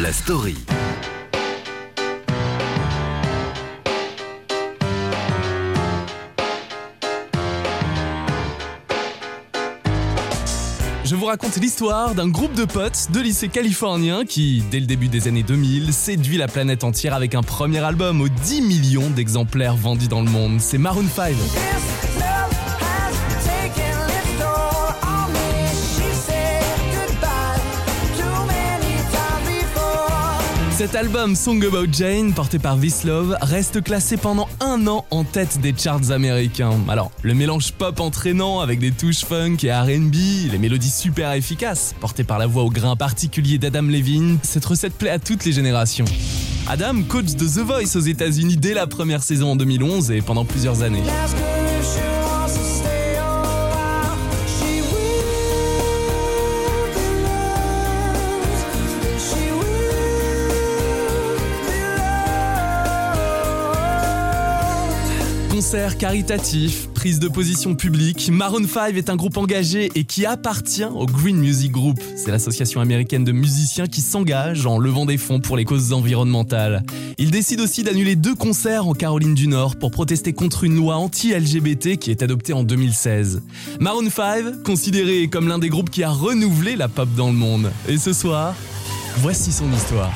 La story. Je vous raconte l'histoire d'un groupe de potes de lycée californien qui, dès le début des années 2000, séduit la planète entière avec un premier album aux 10 millions d'exemplaires vendus dans le monde. C'est Maroon 5. Cet album Song About Jane, porté par Vislove, reste classé pendant un an en tête des charts américains. Alors, le mélange pop entraînant avec des touches funk et RB, les mélodies super efficaces, portées par la voix au grain particulier d'Adam Levine, cette recette plaît à toutes les générations. Adam, coach de The Voice aux États-Unis dès la première saison en 2011 et pendant plusieurs années. Concerts caritatifs, prise de position publique, Maroon 5 est un groupe engagé et qui appartient au Green Music Group. C'est l'association américaine de musiciens qui s'engage en levant des fonds pour les causes environnementales. Ils décident aussi d'annuler deux concerts en Caroline du Nord pour protester contre une loi anti-LGBT qui est adoptée en 2016. Maroon 5, considéré comme l'un des groupes qui a renouvelé la pop dans le monde. Et ce soir, voici son histoire.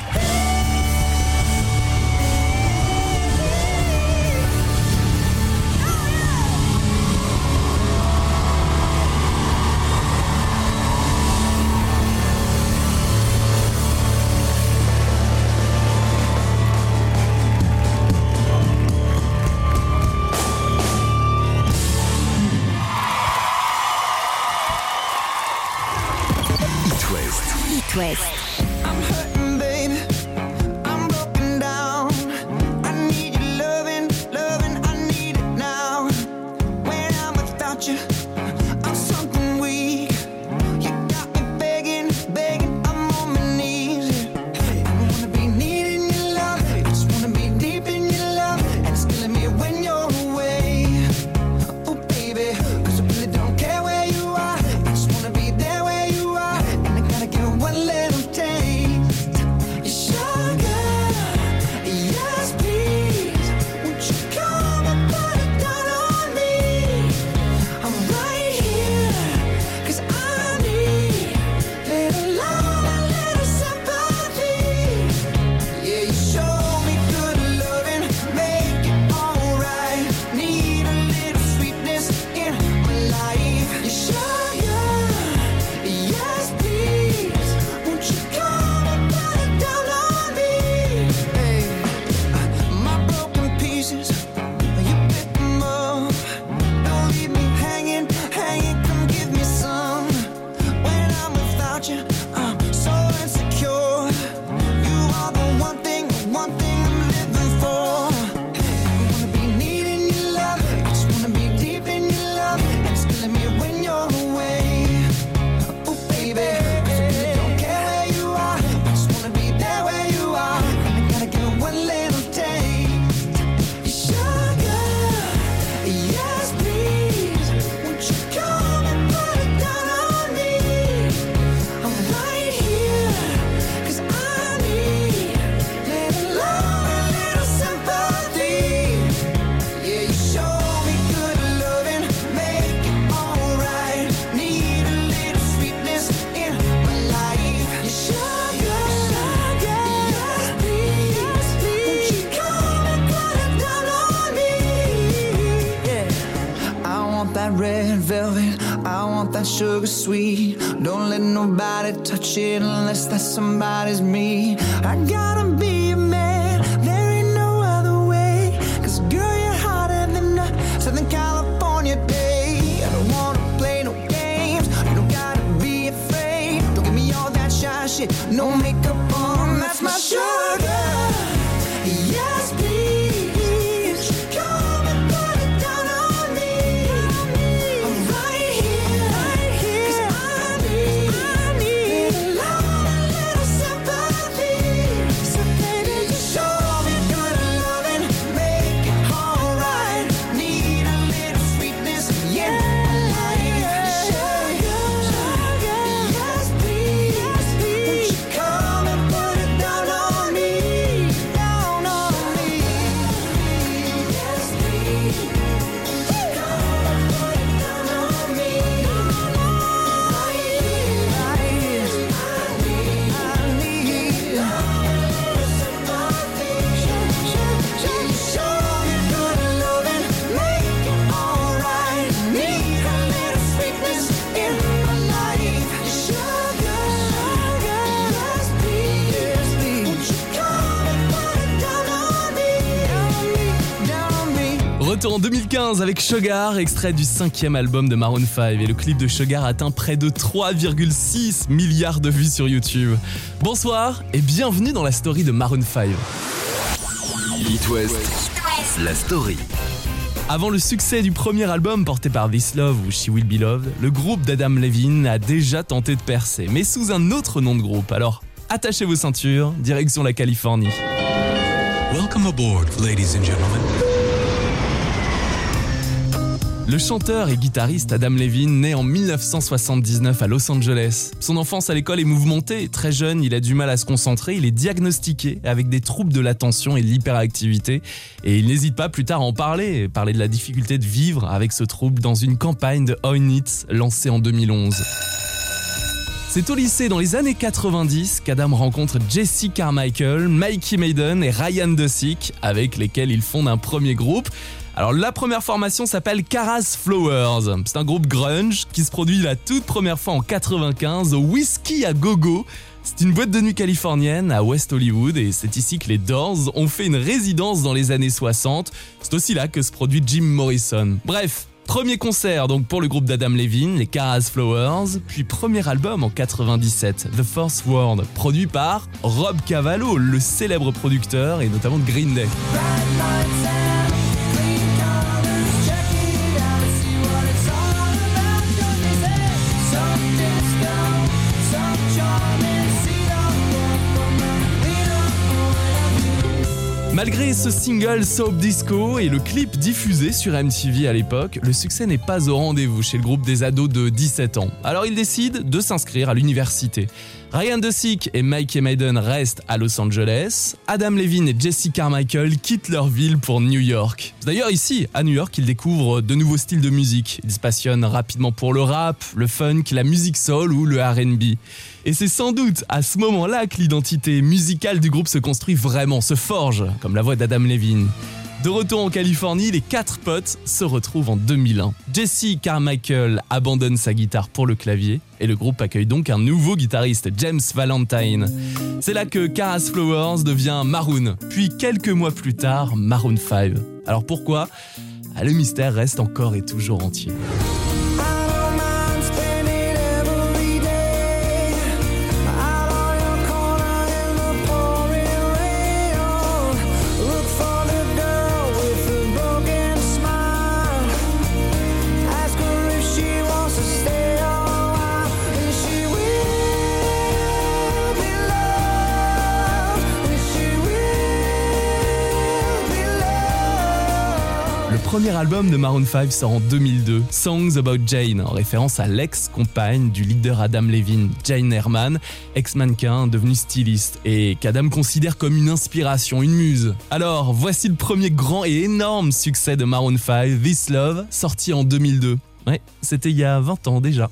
Retour en 2015 avec Sugar, extrait du cinquième album de Maroon 5 et le clip de Sugar atteint près de 3,6 milliards de vues sur YouTube. Bonsoir et bienvenue dans la story de Maroon 5. It West, la story. Avant le succès du premier album porté par This Love ou She Will Be Loved, le groupe d'Adam Levine a déjà tenté de percer, mais sous un autre nom de groupe. Alors, attachez vos ceintures, direction la Californie. Welcome aboard, ladies and gentlemen. Le chanteur et guitariste Adam Levine naît en 1979 à Los Angeles. Son enfance à l'école est mouvementée. Très jeune, il a du mal à se concentrer. Il est diagnostiqué avec des troubles de l'attention et de l'hyperactivité. Et il n'hésite pas plus tard à en parler, parler de la difficulté de vivre avec ce trouble dans une campagne de Oinits lancée en 2011. C'est au lycée dans les années 90 qu'Adam rencontre Jesse Carmichael, Mikey Maiden et Ryan Dusick, avec lesquels il fonde un premier groupe. Alors la première formation s'appelle Caras Flowers. C'est un groupe grunge qui se produit la toute première fois en 95 au Whiskey à Gogo. C'est une boîte de nuit californienne à West Hollywood et c'est ici que les Doors ont fait une résidence dans les années 60. C'est aussi là que se produit Jim Morrison. Bref, Premier concert donc pour le groupe d'Adam Levine, les Caras Flowers, puis premier album en 97, The Force World, produit par Rob Cavallo, le célèbre producteur et notamment de Green Day. Malgré ce single Soap Disco et le clip diffusé sur MTV à l'époque, le succès n'est pas au rendez-vous chez le groupe des ados de 17 ans. Alors ils décident de s'inscrire à l'université. Ryan DeSick et Mike Maiden restent à Los Angeles. Adam Levine et Jesse Carmichael quittent leur ville pour New York. D'ailleurs ici, à New York, ils découvrent de nouveaux styles de musique. Ils se passionnent rapidement pour le rap, le funk, la musique soul ou le R&B. Et c'est sans doute à ce moment-là que l'identité musicale du groupe se construit vraiment, se forge, comme la voix d'Adam Levine. De retour en Californie, les quatre potes se retrouvent en 2001. Jesse Carmichael abandonne sa guitare pour le clavier et le groupe accueille donc un nouveau guitariste, James Valentine. C'est là que Caras Flowers devient Maroon, puis quelques mois plus tard, Maroon 5. Alors pourquoi? Ah, Le mystère reste encore et toujours entier. Premier album de Maroon 5 sort en 2002, Songs About Jane, en référence à l'ex-compagne du leader Adam Levine, Jane Herman, ex-mannequin devenu styliste, et qu'Adam considère comme une inspiration, une muse. Alors, voici le premier grand et énorme succès de Maroon 5, This Love, sorti en 2002. Ouais, c'était il y a 20 ans déjà.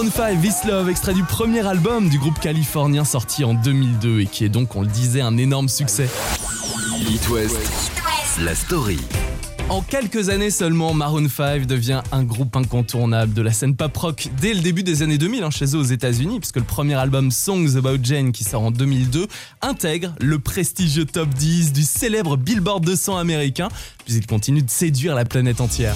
Maroon 5, This Love, extrait du premier album du groupe californien sorti en 2002 et qui est donc, on le disait, un énorme succès. It West, la story. En quelques années seulement, Maroon 5 devient un groupe incontournable de la scène pop rock dès le début des années 2000 hein, chez eux aux États-Unis, puisque le premier album Songs About Jane qui sort en 2002 intègre le prestigieux top 10 du célèbre Billboard 200 américain, puis il continue de séduire la planète entière.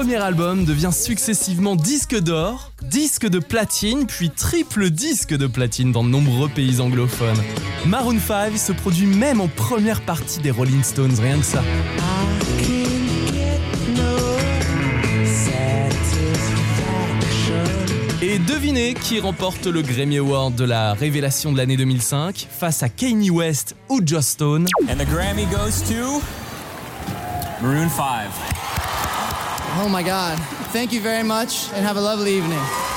Premier album devient successivement disque d'or, disque de platine, puis triple disque de platine dans de nombreux pays anglophones. Maroon 5 se produit même en première partie des Rolling Stones, rien que ça. Et devinez qui remporte le Grammy Award de la révélation de l'année 2005 face à Kanye West ou Joss Stone? And the Grammy goes to Maroon 5. Oh my God. Thank you very much and have a lovely evening.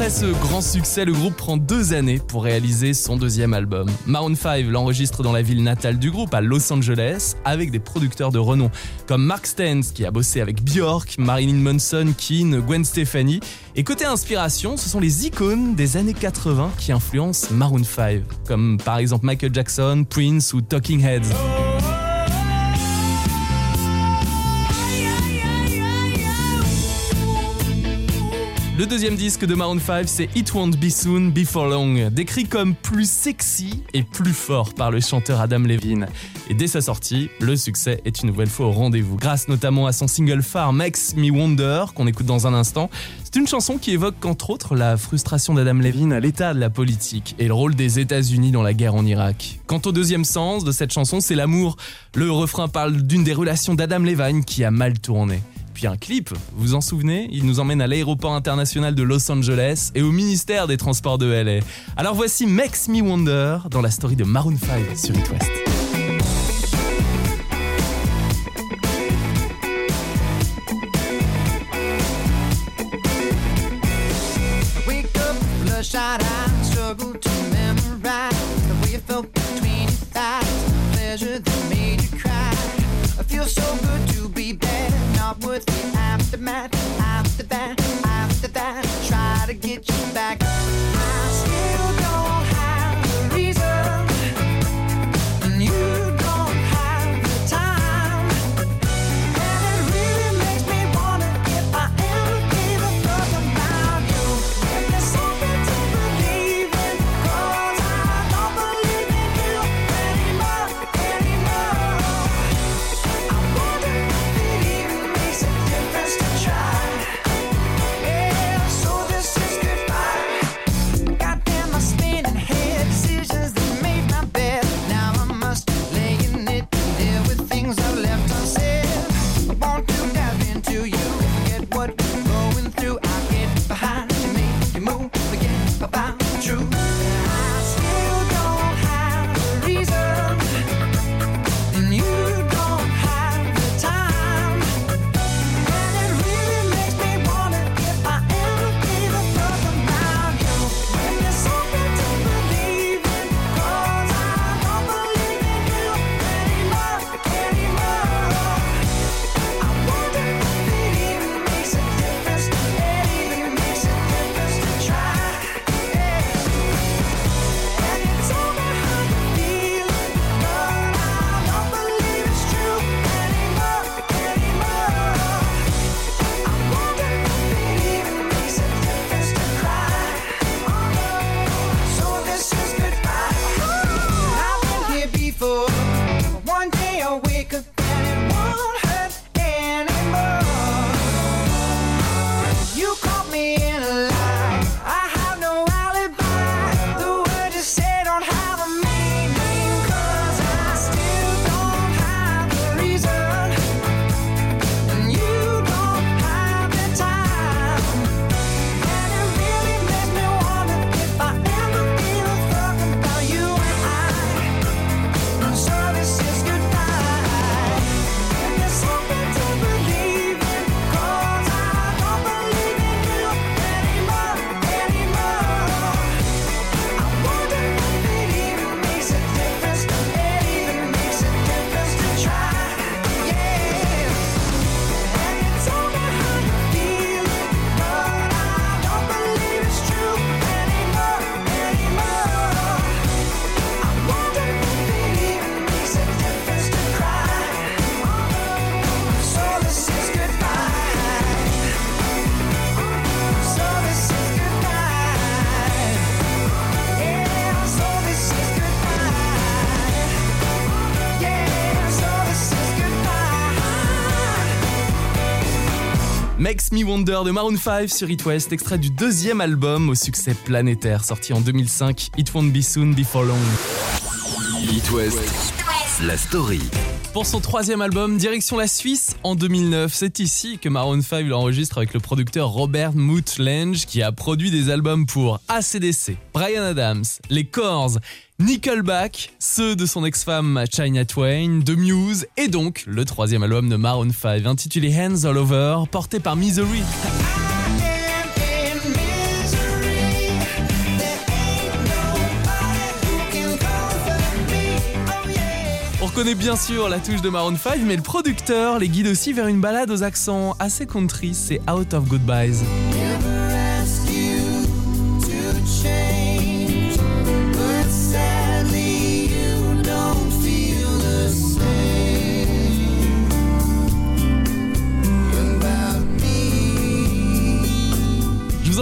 Après ce grand succès, le groupe prend deux années pour réaliser son deuxième album. Maroon 5 l'enregistre dans la ville natale du groupe, à Los Angeles, avec des producteurs de renom comme Mark Stans, qui a bossé avec Björk, Marilyn Manson, Keane, Gwen Stefani. Et côté inspiration, ce sont les icônes des années 80 qui influencent Maroon 5, comme par exemple Michael Jackson, Prince ou Talking Heads. Le deuxième disque de Maroon 5, c'est It Won't Be Soon, Before Long, décrit comme plus sexy et plus fort par le chanteur Adam Levine. Et dès sa sortie, le succès est une nouvelle fois au rendez-vous, grâce notamment à son single phare Makes Me Wonder, qu'on écoute dans un instant. C'est une chanson qui évoque entre autres la frustration d'Adam Levine à l'état de la politique et le rôle des États-Unis dans la guerre en Irak. Quant au deuxième sens de cette chanson, c'est l'amour. Le refrain parle d'une des relations d'Adam Levine qui a mal tourné. Un clip, vous en souvenez Il nous emmène à l'aéroport international de Los Angeles et au ministère des Transports de LA. Alors voici Makes Me Wonder dans la story de Maroon 5 sur It West. was the aftermath. Wonder de Maroon 5 sur It West, extrait du deuxième album au succès planétaire sorti en 2005, It Won't Be Soon Before Long. It West, la story. Pour son troisième album, direction la Suisse en 2009. C'est ici que Maroon 5 l'enregistre avec le producteur Robert Mootlange qui a produit des albums pour ACDC, Brian Adams, les Corrs, Nickelback, ceux de son ex-femme China Twain, The Muse et donc le troisième album de Maroon 5 intitulé Hands All Over porté par Misery. On reconnaît bien sûr la touche de Maroon 5, mais le producteur les guide aussi vers une balade aux accents assez country, c'est Out of Goodbyes.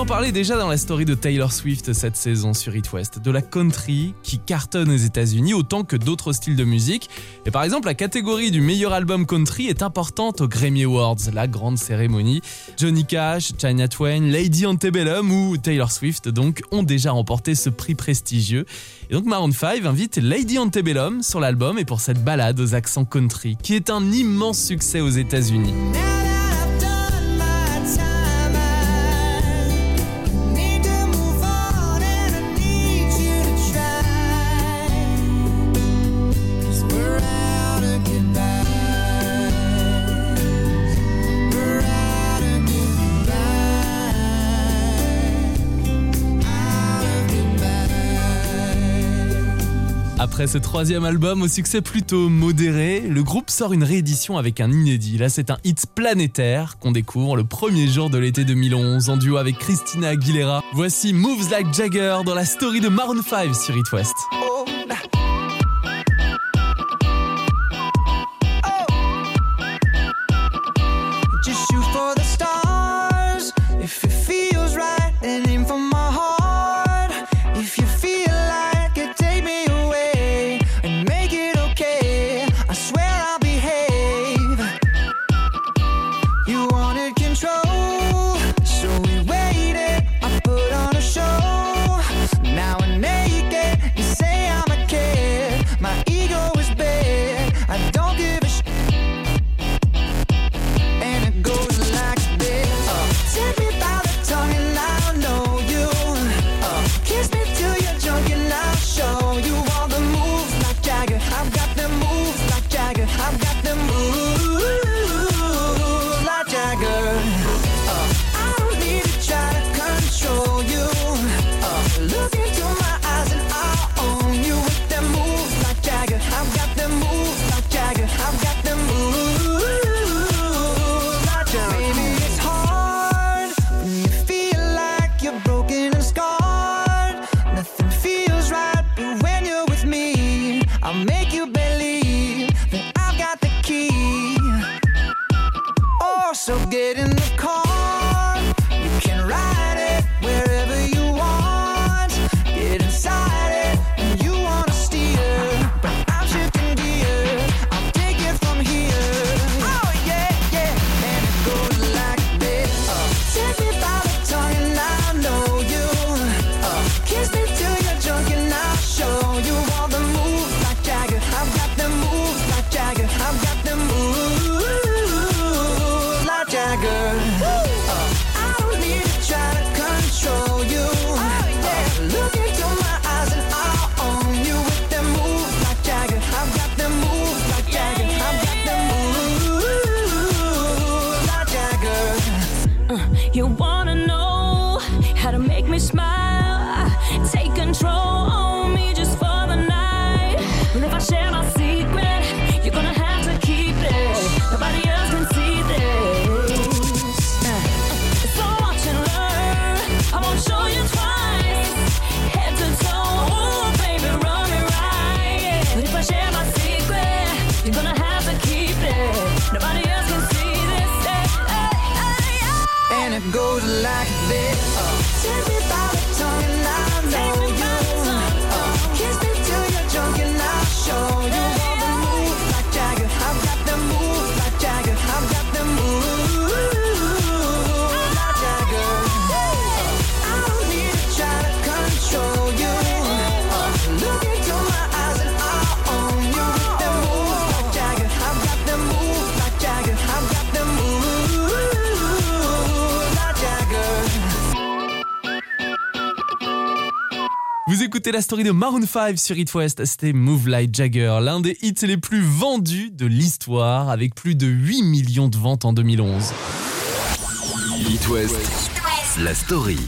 En parlais déjà dans la story de Taylor Swift cette saison sur It West, de la country qui cartonne aux États-Unis autant que d'autres styles de musique. Et par exemple, la catégorie du meilleur album country est importante aux Grammy Awards, la grande cérémonie. Johnny Cash, China Twain, Lady Antebellum ou Taylor Swift donc ont déjà remporté ce prix prestigieux. Et donc Maroon 5 invite Lady Antebellum sur l'album et pour cette balade aux accents country qui est un immense succès aux États-Unis. Après ce troisième album au succès plutôt modéré, le groupe sort une réédition avec un inédit. Là, c'est un hit planétaire qu'on découvre le premier jour de l'été 2011 en duo avec Christina Aguilera. Voici Moves Like Jagger dans la story de Maroon 5 sur It West. D'écouter la story de Maroon 5 sur It West, c'était Move Like Jagger, l'un des hits les plus vendus de l'histoire avec plus de 8 millions de ventes en 2011. It West, la story.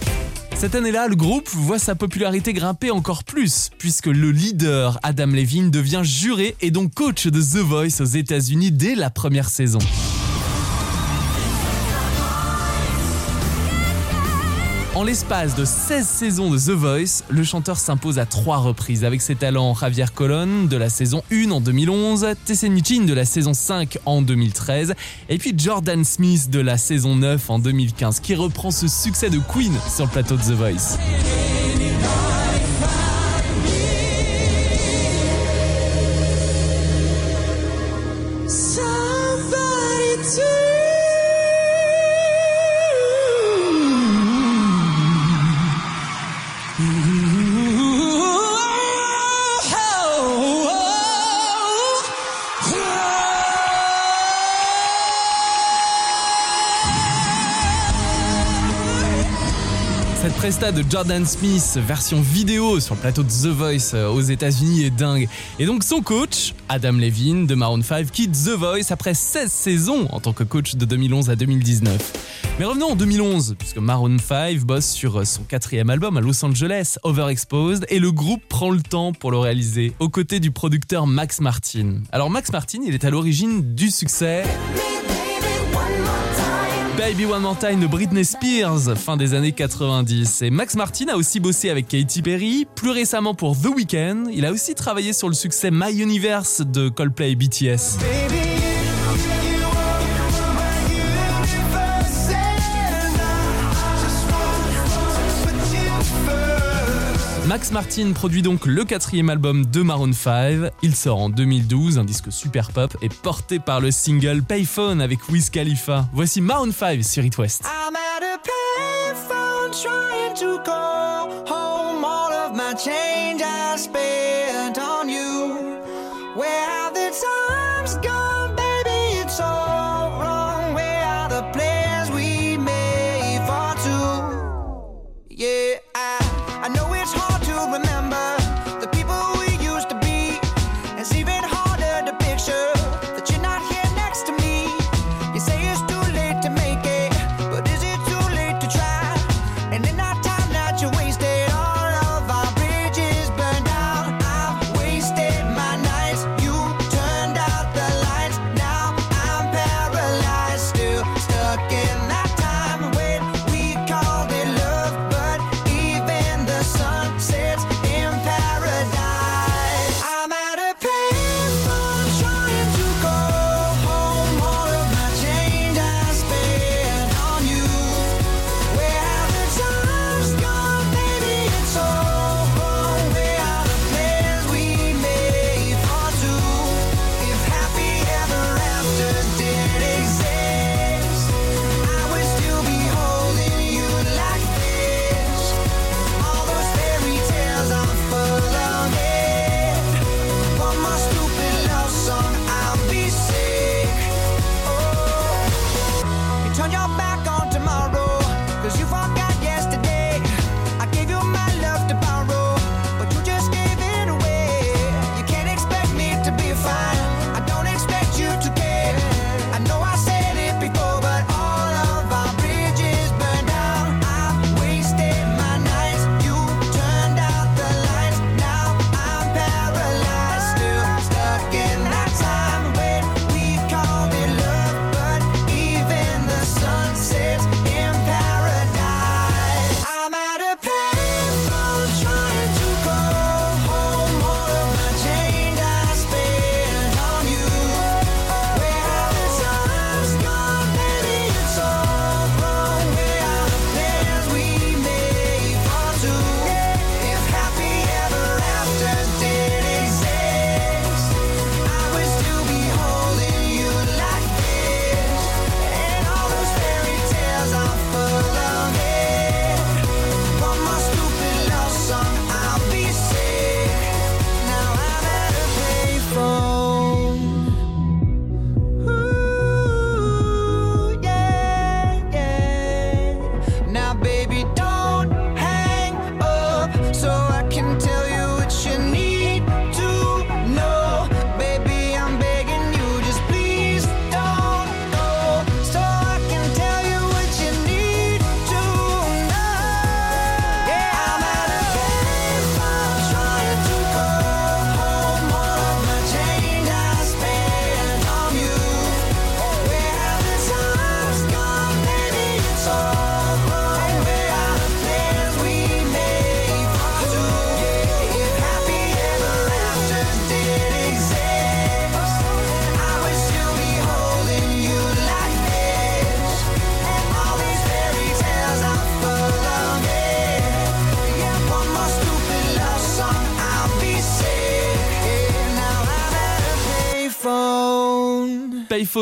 Cette année-là, le groupe voit sa popularité grimper encore plus, puisque le leader Adam Levine devient juré et donc coach de The Voice aux États-Unis dès la première saison. En l'espace de 16 saisons de The Voice, le chanteur s'impose à trois reprises avec ses talents Javier Colon de la saison 1 en 2011, Tessenichin de la saison 5 en 2013 et puis Jordan Smith de la saison 9 en 2015 qui reprend ce succès de Queen sur le plateau de The Voice. De Jordan Smith, version vidéo sur le plateau de The Voice euh, aux États-Unis est dingue. Et donc son coach, Adam Levine de Maroon 5, quitte The Voice après 16 saisons en tant que coach de 2011 à 2019. Mais revenons en 2011, puisque Maroon 5 bosse sur son quatrième album à Los Angeles, Overexposed, et le groupe prend le temps pour le réaliser, aux côtés du producteur Max Martin. Alors Max Martin, il est à l'origine du succès Baby One More Time de Britney Spears, fin des années 90. Et Max Martin a aussi bossé avec Katy Perry, plus récemment pour The Weeknd. Il a aussi travaillé sur le succès My Universe de Coldplay BTS. Max Martin produit donc le quatrième album de Maroon 5. Il sort en 2012, un disque super pop et porté par le single Payphone avec Wiz Khalifa. Voici Maroon 5 sur It West.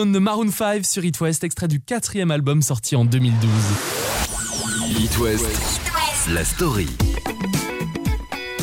De Maroon 5 sur It West, extrait du quatrième album sorti en 2012. It West, la story.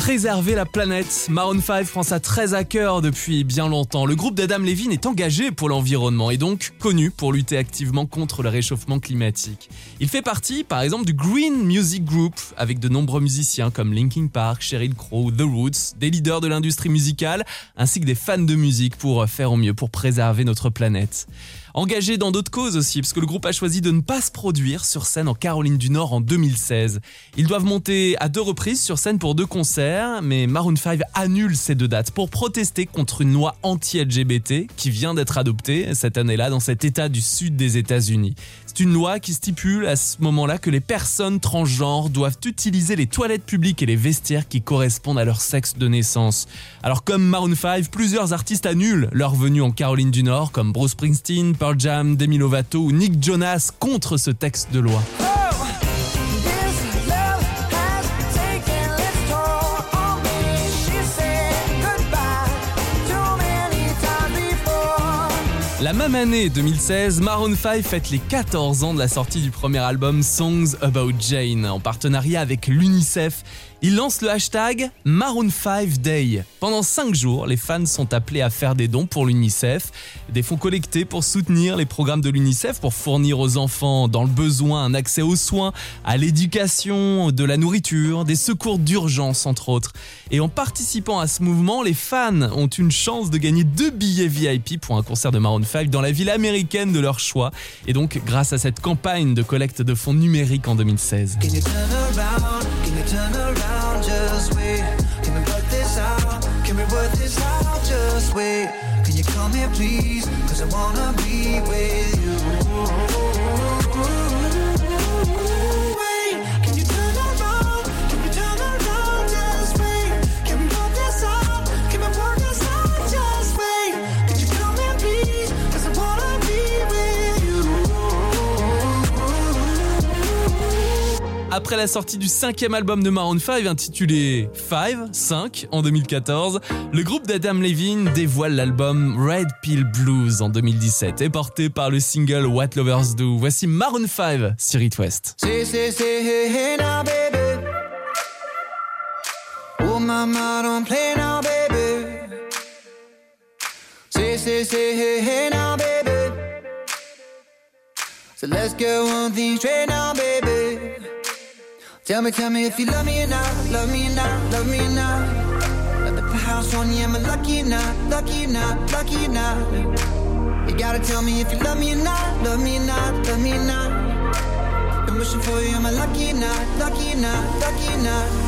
Préserver la planète, Maroon 5 prend ça très à cœur depuis bien longtemps. Le groupe d'Adam Levine est engagé pour l'environnement et donc connu pour lutter activement contre le réchauffement climatique. Il fait partie, par exemple, du Green Music Group avec de nombreux musiciens comme Linkin Park, Sheryl Crow, The Roots, des leaders de l'industrie musicale ainsi que des fans de musique pour faire au mieux pour préserver notre planète. Engagé dans d'autres causes aussi, parce que le groupe a choisi de ne pas se produire sur scène en Caroline du Nord en 2016. Ils doivent monter à deux reprises sur scène pour deux concerts, mais Maroon 5 annule ces deux dates pour protester contre une loi anti-LGBT qui vient d'être adoptée cette année-là dans cet état du sud des États-Unis. C'est une loi qui stipule à ce moment-là que les personnes transgenres doivent utiliser les toilettes publiques et les vestiaires qui correspondent à leur sexe de naissance. Alors comme Maroon 5, plusieurs artistes annulent leur venue en Caroline du Nord, comme Bruce Springsteen, Pearl Jam, Demi Lovato ou Nick Jonas contre ce texte de loi. La même année 2016, Maroon 5 fête les 14 ans de la sortie du premier album Songs About Jane en partenariat avec l'UNICEF. Ils lancent le hashtag Maroon 5 Day. Pendant 5 jours, les fans sont appelés à faire des dons pour l'UNICEF, des fonds collectés pour soutenir les programmes de l'UNICEF pour fournir aux enfants dans le besoin un accès aux soins, à l'éducation, de la nourriture, des secours d'urgence entre autres. Et en participant à ce mouvement, les fans ont une chance de gagner deux billets VIP pour un concert de Maroon 5 dans la ville américaine de leur choix. Et donc, grâce à cette campagne de collecte de fonds numériques en 2016. Turn around? Just wait. Can we work this out? Can we work this out? Just wait. Can you come here, please? Cause I wanna be with you. Après la sortie du cinquième album de Maroon 5 intitulé 5, 5 en 2014, le groupe d'Adam Levine dévoile l'album Red Pill Blues en 2017 et porté par le single What Lovers Do. Voici Maroon 5 sur It West. Oh. Tell me, tell me if you love me or not, love me or not, love me or not. Let me put house on you, am I lucky or not, lucky or not, lucky or not? You gotta tell me if you love me or not, love me or not, love me or not. Been wishing for you, am I lucky or not, lucky or not, lucky or not?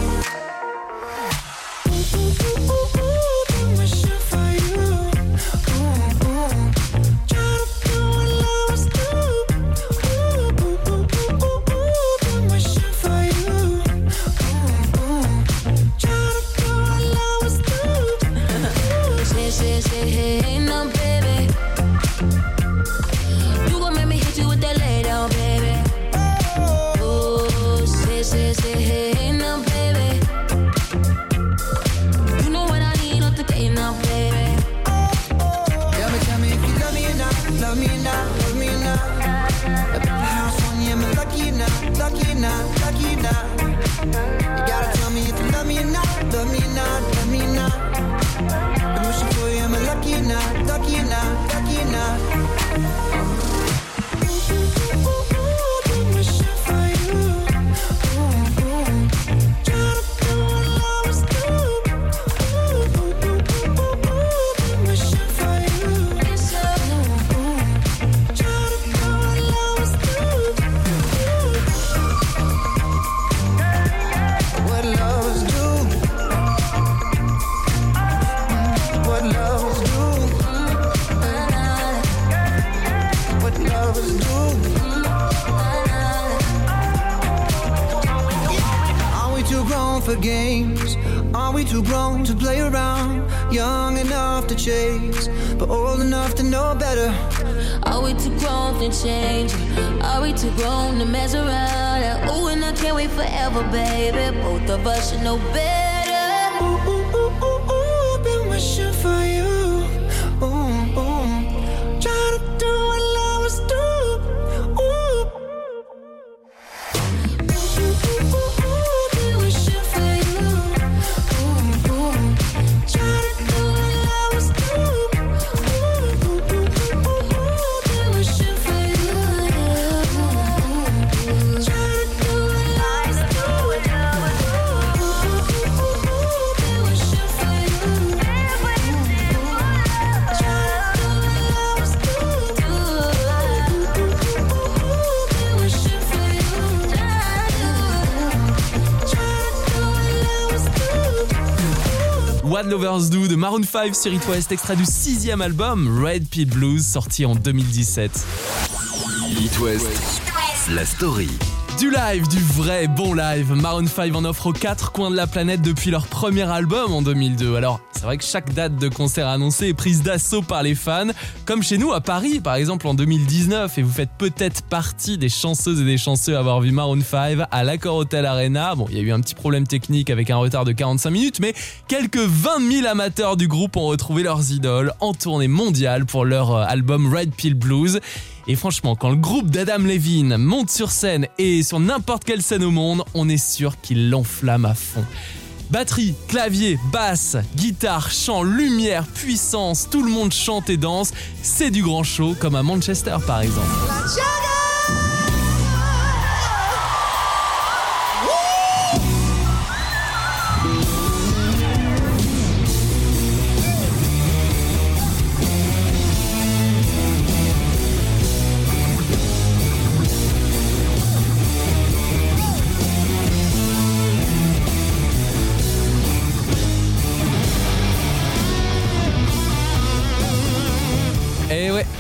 Do de Maroon 5 sur It West, extrait du sixième album Red Pill Blues sorti en 2017. It West, la story. Du live, du vrai bon live. Maroon 5 en offre aux quatre coins de la planète depuis leur premier album en 2002. Alors, c'est vrai que chaque date de concert annoncée est prise d'assaut par les fans, comme chez nous à Paris par exemple en 2019. Et vous faites peut-être partie des chanceuses et des chanceux à avoir vu Maroon 5 à l'Accor Hotel Arena. Bon, il y a eu un petit problème technique avec un retard de 45 minutes, mais quelques 20 000 amateurs du groupe ont retrouvé leurs idoles en tournée mondiale pour leur euh, album Red Pill Blues. Et franchement, quand le groupe d'Adam Levine monte sur scène et sur n'importe quelle scène au monde, on est sûr qu'il l'enflamme à fond. Batterie, clavier, basse, guitare, chant, lumière, puissance, tout le monde chante et danse. C'est du grand show, comme à Manchester par exemple.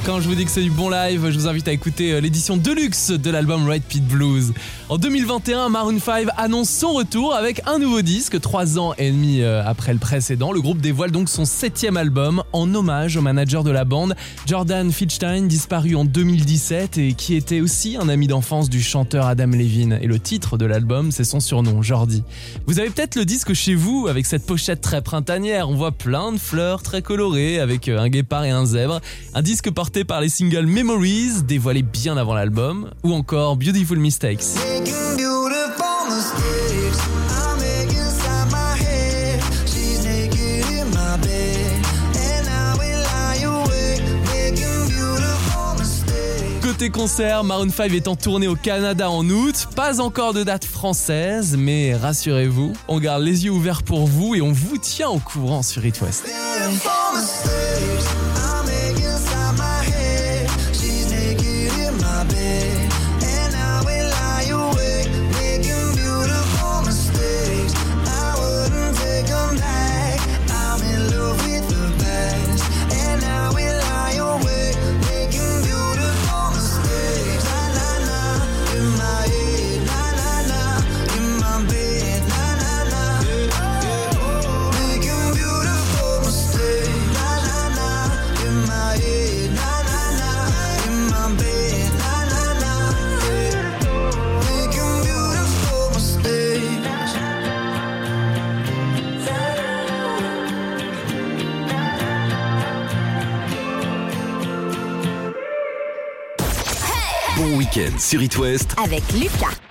Quand je vous dis que c'est du bon live, je vous invite à écouter euh, l'édition deluxe de l'album Red Pit Blues. En 2021, Maroon 5 annonce son retour avec un nouveau disque, trois ans et demi euh, après le précédent. Le groupe dévoile donc son septième album en hommage au manager de la bande, Jordan Fitchstein, disparu en 2017 et qui était aussi un ami d'enfance du chanteur Adam Levine. Et le titre de l'album, c'est son surnom, Jordi. Vous avez peut-être le disque chez vous avec cette pochette très printanière. On voit plein de fleurs très colorées avec euh, un guépard et un zèbre. Un disque porté par les singles Memories, dévoilé bien avant l'album, ou encore beautiful mistakes. Côté concert, Maroon 5 est en tournée au Canada en août. Pas encore de date française, mais rassurez-vous, on garde les yeux ouverts pour vous et on vous tient au courant sur It West. Sur It West avec Lucas.